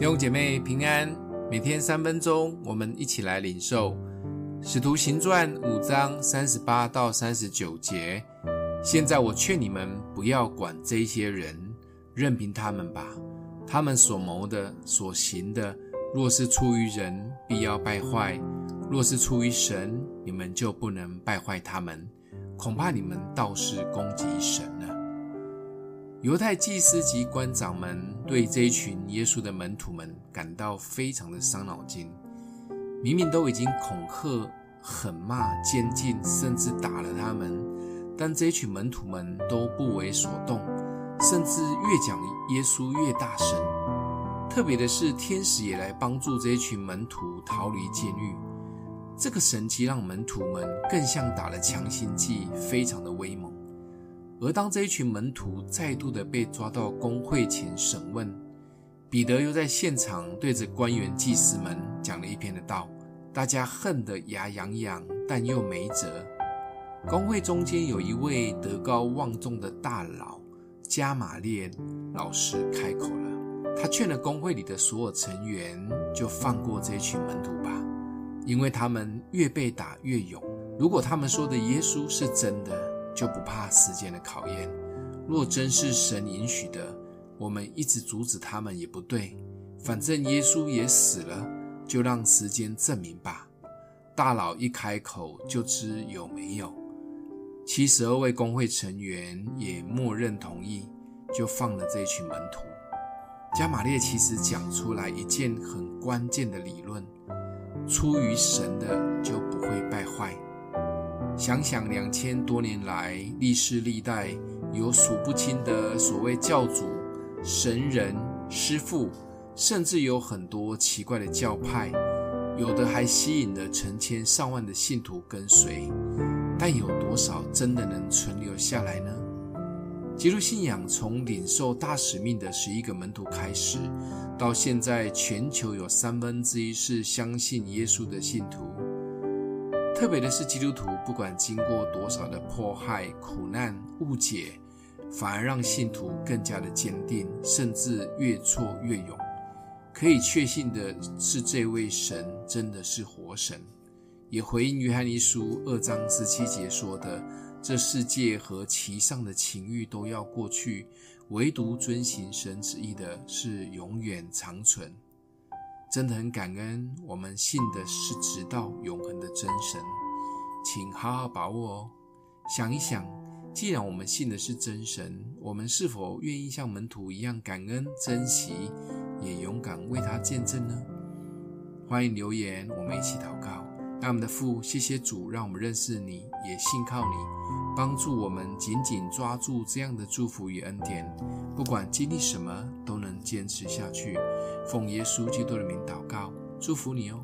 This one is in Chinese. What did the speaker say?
弟兄姐妹平安，每天三分钟，我们一起来领受《使徒行传》五章三十八到三十九节。现在我劝你们不要管这些人，任凭他们吧。他们所谋的、所行的，若是出于人，必要败坏；若是出于神，你们就不能败坏他们。恐怕你们倒是攻击神了。犹太祭司及官长们对这一群耶稣的门徒们感到非常的伤脑筋。明明都已经恐吓、狠骂、监禁，甚至打了他们，但这一群门徒们都不为所动，甚至越讲耶稣越大声。特别的是，天使也来帮助这一群门徒逃离监狱。这个神奇让门徒们更像打了强心剂，非常的威猛。而当这一群门徒再度的被抓到公会前审问，彼得又在现场对着官员祭司们讲了一篇的道，大家恨得牙痒痒，但又没辙。公会中间有一位德高望重的大佬加玛列老师开口了，他劝了公会里的所有成员，就放过这群门徒吧，因为他们越被打越勇。如果他们说的耶稣是真的，就不怕时间的考验。若真是神允许的，我们一直阻止他们也不对。反正耶稣也死了，就让时间证明吧。大佬一开口就知有没有。七十二位公会成员也默认同意，就放了这群门徒。加玛列其实讲出来一件很关键的理论：出于神的就不会败坏。想想两千多年来，历世历代有数不清的所谓教主、神人、师父，甚至有很多奇怪的教派，有的还吸引了成千上万的信徒跟随。但有多少真的能存留下来呢？基督信仰从领受大使命的十一个门徒开始，到现在全球有三分之一是相信耶稣的信徒。特别的是，基督徒不管经过多少的迫害、苦难、误解，反而让信徒更加的坚定，甚至越挫越勇。可以确信的是，这位神真的是活神，也回应约翰一书二章十七节说的：“这世界和其上的情欲都要过去，唯独遵行神旨意的是永远长存。”真的很感恩，我们信的是直到永恒的真神，请好好把握哦。想一想，既然我们信的是真神，我们是否愿意像门徒一样感恩、珍惜，也勇敢为他见证呢？欢迎留言，我们一起祷告。那我们的父，谢谢主，让我们认识你，也信靠你，帮助我们紧紧抓住这样的祝福与恩典，不管经历什么，都能坚持下去。奉耶稣基督的名祷告，祝福你哦。